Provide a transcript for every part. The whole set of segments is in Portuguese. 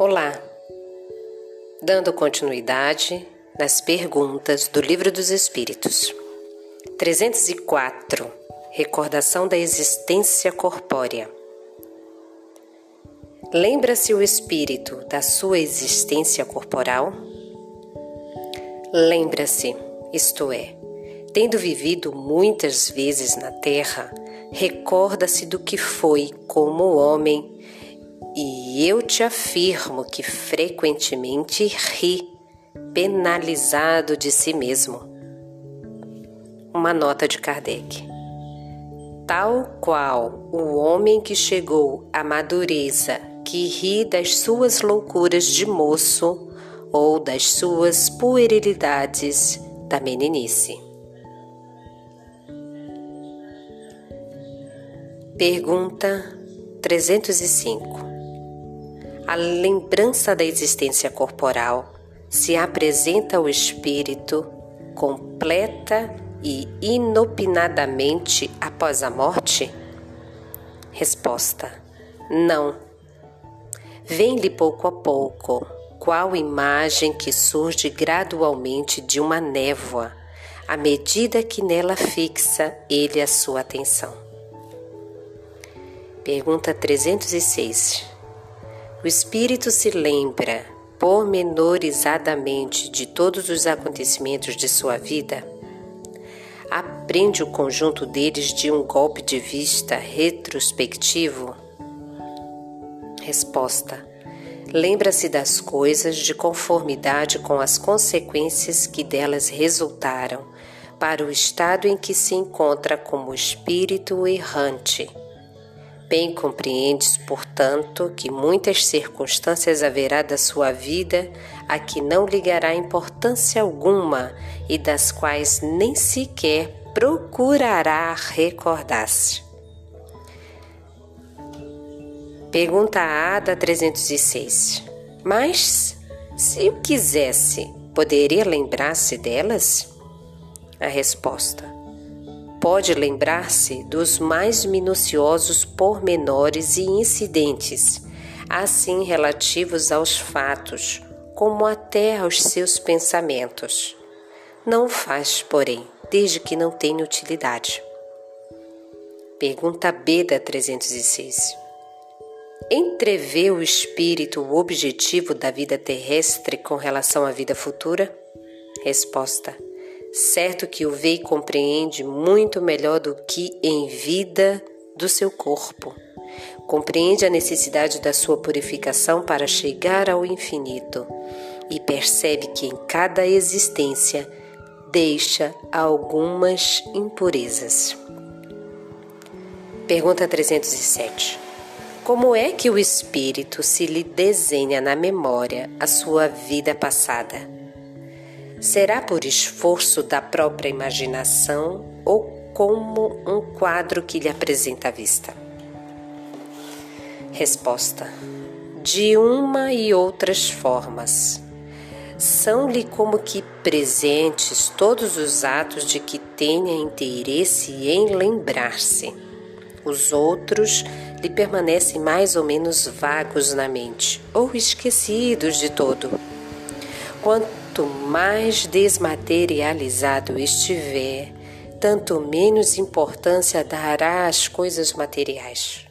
Olá! Dando continuidade nas perguntas do Livro dos Espíritos. 304 Recordação da existência corpórea. Lembra-se o espírito da sua existência corporal? Lembra-se, isto é, tendo vivido muitas vezes na terra, recorda-se do que foi como homem e eu te afirmo que frequentemente ri, penalizado de si mesmo. Uma nota de Kardec. Tal qual o homem que chegou à madureza, que ri das suas loucuras de moço ou das suas puerilidades da meninice. Pergunta 305 a lembrança da existência corporal se apresenta ao espírito completa e inopinadamente após a morte? Resposta: Não. Vem-lhe pouco a pouco, qual imagem que surge gradualmente de uma névoa, à medida que nela fixa ele a sua atenção. Pergunta 306. O espírito se lembra pormenorizadamente de todos os acontecimentos de sua vida? Aprende o conjunto deles de um golpe de vista retrospectivo? Resposta: Lembra-se das coisas de conformidade com as consequências que delas resultaram para o estado em que se encontra como espírito errante Bem compreendes, portanto, que muitas circunstâncias haverá da sua vida a que não ligará importância alguma e das quais nem sequer procurará recordar-se. Pergunta A da 306. Mas, se eu quisesse, poderia lembrar-se delas? A resposta: pode lembrar-se dos mais minuciosos pormenores e incidentes, assim relativos aos fatos, como até aos seus pensamentos. Não faz, porém, desde que não tenha utilidade. Pergunta B da 306. Entrevê o espírito o objetivo da vida terrestre com relação à vida futura? Resposta: certo que o vê e compreende muito melhor do que em vida do seu corpo. Compreende a necessidade da sua purificação para chegar ao infinito e percebe que em cada existência deixa algumas impurezas. Pergunta 307. Como é que o espírito se lhe desenha na memória a sua vida passada? Será por esforço da própria imaginação ou como um quadro que lhe apresenta à vista? Resposta: De uma e outras formas. São-lhe como que presentes todos os atos de que tenha interesse em lembrar-se. Os outros lhe permanecem mais ou menos vagos na mente ou esquecidos de todo. Quanto Quanto mais desmaterializado estiver, tanto menos importância dará às coisas materiais.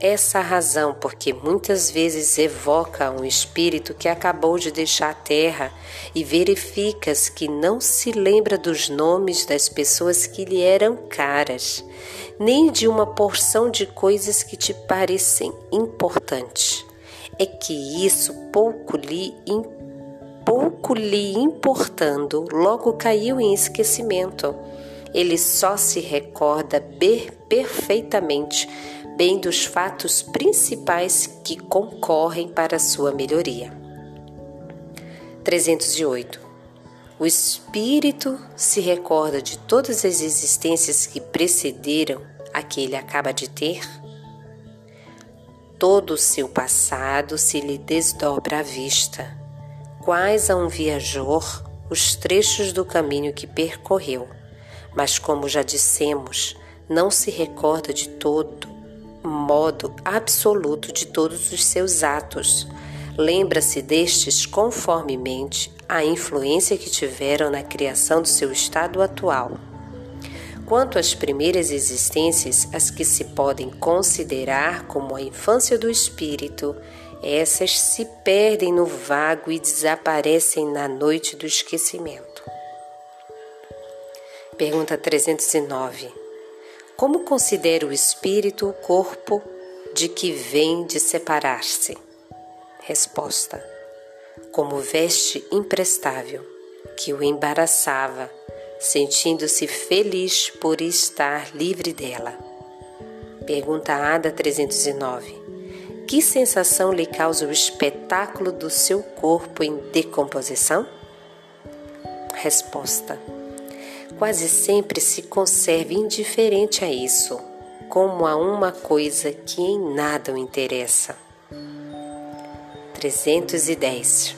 Essa razão porque muitas vezes evoca um espírito que acabou de deixar a terra e verificas que não se lembra dos nomes das pessoas que lhe eram caras, nem de uma porção de coisas que te parecem importantes. É que isso pouco lhe importa pouco lhe importando, logo caiu em esquecimento. Ele só se recorda perfeitamente bem dos fatos principais que concorrem para sua melhoria. 308. O espírito se recorda de todas as existências que precederam a que ele acaba de ter? Todo o seu passado se lhe desdobra à vista quais a um viajor os trechos do caminho que percorreu, mas como já dissemos, não se recorda de todo modo absoluto de todos os seus atos. lembra-se destes conformemente à influência que tiveram na criação do seu estado atual. Quanto às primeiras existências, as que se podem considerar como a infância do espírito, essas se perdem no vago e desaparecem na noite do esquecimento. Pergunta 309. Como considera o espírito o corpo de que vem de separar-se? Resposta: Como veste imprestável que o embaraçava sentindo-se feliz por estar livre dela. Pergunta Ada 309. Que sensação lhe causa o espetáculo do seu corpo em decomposição? Resposta: Quase sempre se conserva indiferente a isso, como a uma coisa que em nada o interessa. 310.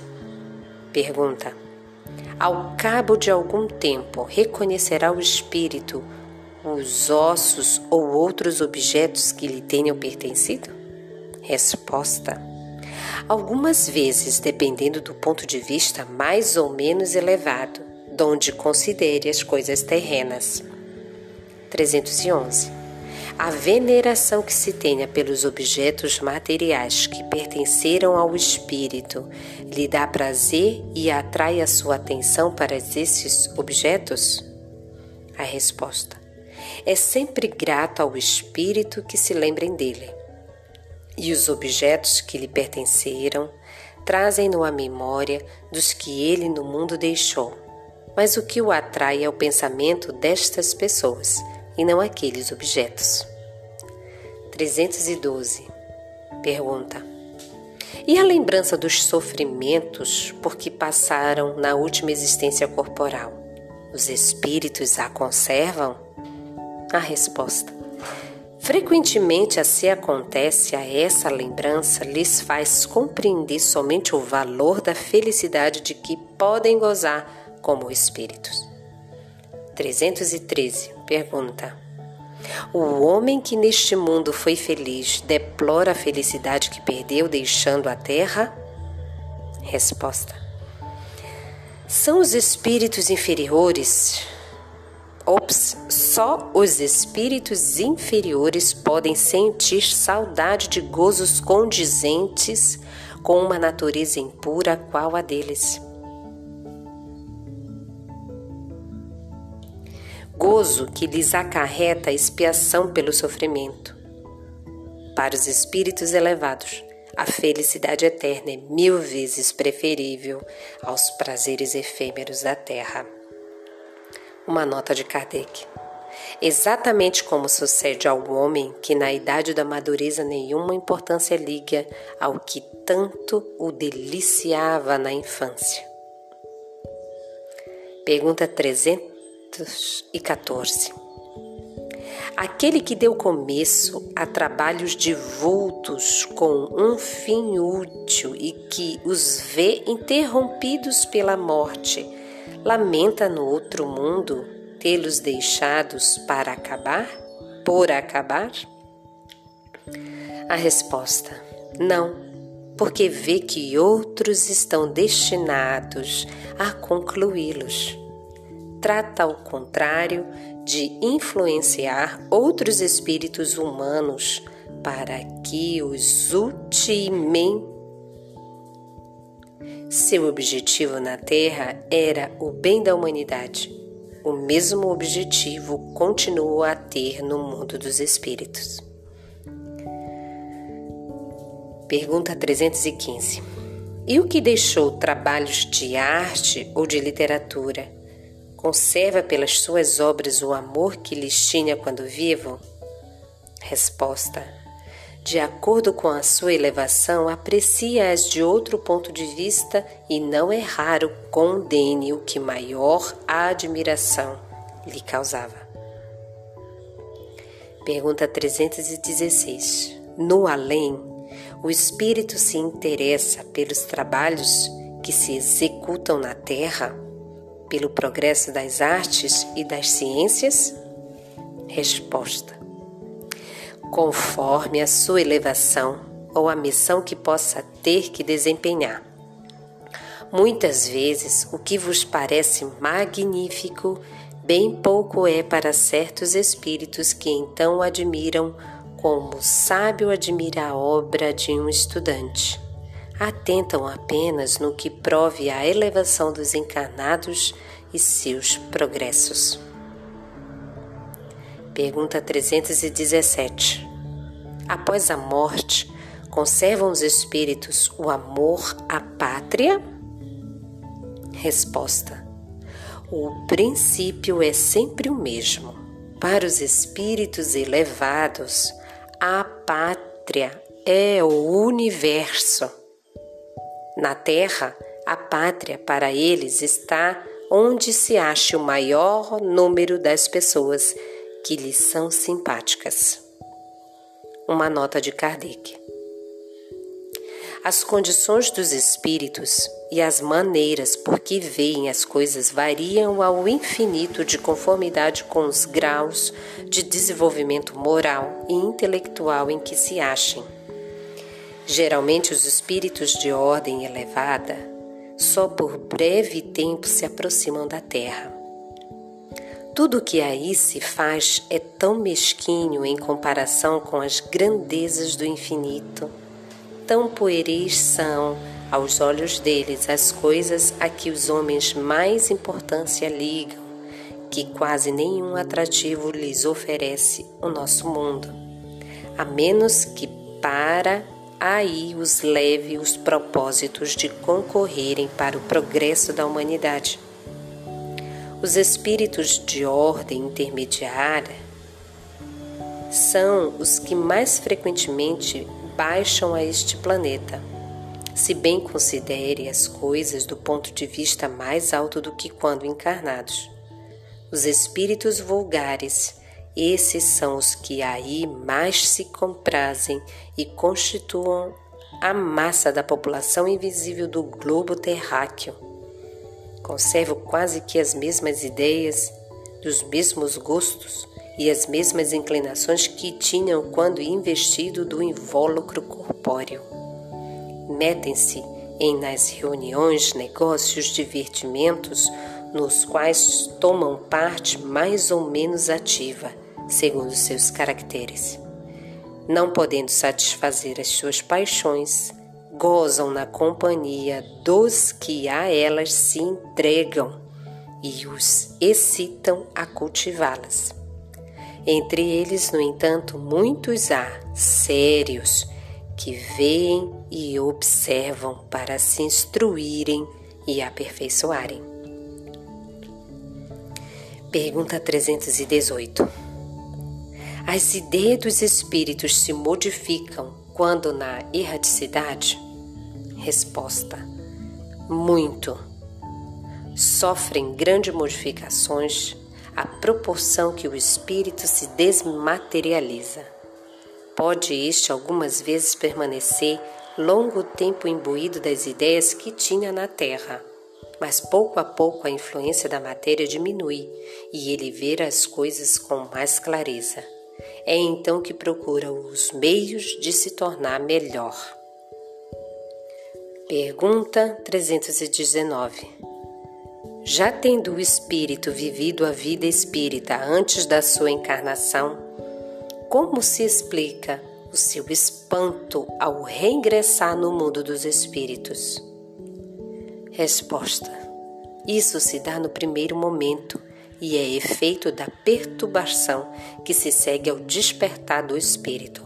Pergunta: ao cabo de algum tempo, reconhecerá o espírito os ossos ou outros objetos que lhe tenham pertencido? Resposta: Algumas vezes, dependendo do ponto de vista mais ou menos elevado, donde considere as coisas terrenas. 311 a veneração que se tenha pelos objetos materiais que pertenceram ao espírito lhe dá prazer e atrai a sua atenção para esses objetos? A resposta é sempre grato ao espírito que se lembrem dele. E os objetos que lhe pertenceram trazem-no a memória dos que ele no mundo deixou. Mas o que o atrai é o pensamento destas pessoas e não aqueles objetos. 312. Pergunta: E a lembrança dos sofrimentos por que passaram na última existência corporal? Os espíritos a conservam? A resposta: Frequentemente assim acontece a essa lembrança lhes faz compreender somente o valor da felicidade de que podem gozar como espíritos. 313. Pergunta: O homem que neste mundo foi feliz deplora a felicidade que perdeu deixando a terra? Resposta: São os espíritos inferiores. Ops, só os espíritos inferiores podem sentir saudade de gozos condizentes com uma natureza impura qual a deles. gozo que lhes acarreta a expiação pelo sofrimento. Para os espíritos elevados, a felicidade eterna é mil vezes preferível aos prazeres efêmeros da terra. Uma nota de Kardec. Exatamente como sucede ao homem que na idade da madureza nenhuma importância liga ao que tanto o deliciava na infância. Pergunta 300 214. Aquele que deu começo a trabalhos divultos com um fim útil e que os vê interrompidos pela morte, lamenta no outro mundo tê-los deixados para acabar? Por acabar? A resposta: não, porque vê que outros estão destinados a concluí-los trata ao contrário de influenciar outros espíritos humanos para que os ultimem. Seu objetivo na Terra era o bem da humanidade. O mesmo objetivo continuou a ter no mundo dos espíritos. Pergunta 315. E o que deixou trabalhos de arte ou de literatura? Conserva pelas suas obras o amor que lhes tinha quando vivo? Resposta: De acordo com a sua elevação, aprecia-as de outro ponto de vista e não é raro condene o que maior admiração lhe causava. Pergunta 316. No além, o espírito se interessa pelos trabalhos que se executam na terra? pelo progresso das artes e das ciências? Resposta: Conforme a sua elevação, ou a missão que possa ter que desempenhar. Muitas vezes, o que vos parece magnífico, bem pouco é para certos espíritos que então admiram como o sábio admira a obra de um estudante. Atentam apenas no que prove a elevação dos encarnados e seus progressos. Pergunta 317. Após a morte, conservam os espíritos o amor à pátria? Resposta: O princípio é sempre o mesmo. Para os espíritos elevados, a pátria é o universo. Na Terra, a pátria para eles está onde se ache o maior número das pessoas que lhes são simpáticas. Uma nota de Kardec. As condições dos espíritos e as maneiras por que veem as coisas variam ao infinito de conformidade com os graus de desenvolvimento moral e intelectual em que se achem. Geralmente, os espíritos de ordem elevada só por breve tempo se aproximam da Terra. Tudo o que aí se faz é tão mesquinho em comparação com as grandezas do infinito tão pueris são, aos olhos deles, as coisas a que os homens mais importância ligam, que quase nenhum atrativo lhes oferece o nosso mundo, a menos que para aí os leve os propósitos de concorrerem para o progresso da humanidade. Os espíritos de ordem intermediária são os que mais frequentemente baixam a este planeta. Se bem considere as coisas do ponto de vista mais alto do que quando encarnados. Os espíritos vulgares, esses são os que aí mais se comprazem e constituam a massa da população invisível do globo terráqueo. Conservo quase que as mesmas ideias, dos mesmos gostos, e as mesmas inclinações que tinham quando investido do invólucro corpóreo. Metem-se em nas reuniões, negócios, divertimentos, nos quais tomam parte mais ou menos ativa, segundo seus caracteres. Não podendo satisfazer as suas paixões, gozam na companhia dos que a elas se entregam e os excitam a cultivá-las. Entre eles, no entanto, muitos há sérios que veem e observam para se instruírem e aperfeiçoarem. Pergunta 318. As ideias dos espíritos se modificam quando na erraticidade? Resposta: Muito. Sofrem grandes modificações à proporção que o espírito se desmaterializa. Pode este algumas vezes permanecer longo tempo imbuído das ideias que tinha na terra, mas pouco a pouco a influência da matéria diminui e ele vê as coisas com mais clareza. É então que procura os meios de se tornar melhor. Pergunta 319 já tendo o espírito vivido a vida espírita antes da sua encarnação, como se explica o seu espanto ao reingressar no mundo dos espíritos? Resposta: Isso se dá no primeiro momento e é efeito da perturbação que se segue ao despertar do espírito.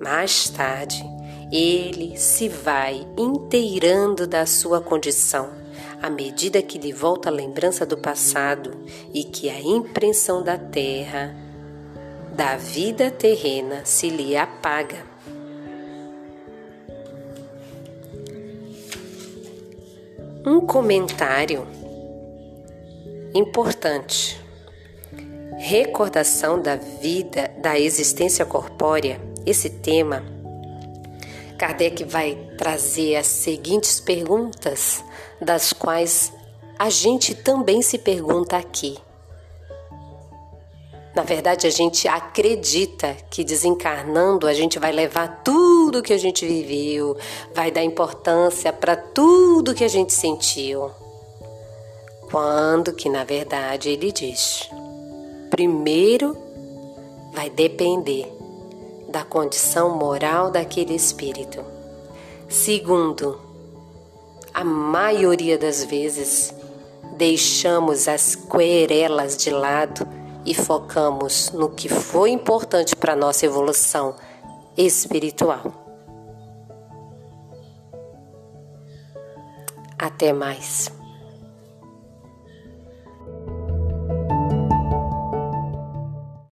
Mais tarde, ele se vai inteirando da sua condição à medida que lhe volta a lembrança do passado e que a impressão da terra, da vida terrena, se lhe apaga. Um comentário importante. Recordação da vida, da existência corpórea. Esse tema, Kardec vai trazer as seguintes perguntas das quais a gente também se pergunta aqui. Na verdade, a gente acredita que desencarnando a gente vai levar tudo que a gente viveu, vai dar importância para tudo que a gente sentiu. Quando que na verdade ele diz: primeiro vai depender da condição moral daquele espírito. Segundo, a maioria das vezes deixamos as querelas de lado e focamos no que foi importante para nossa evolução espiritual. Até mais.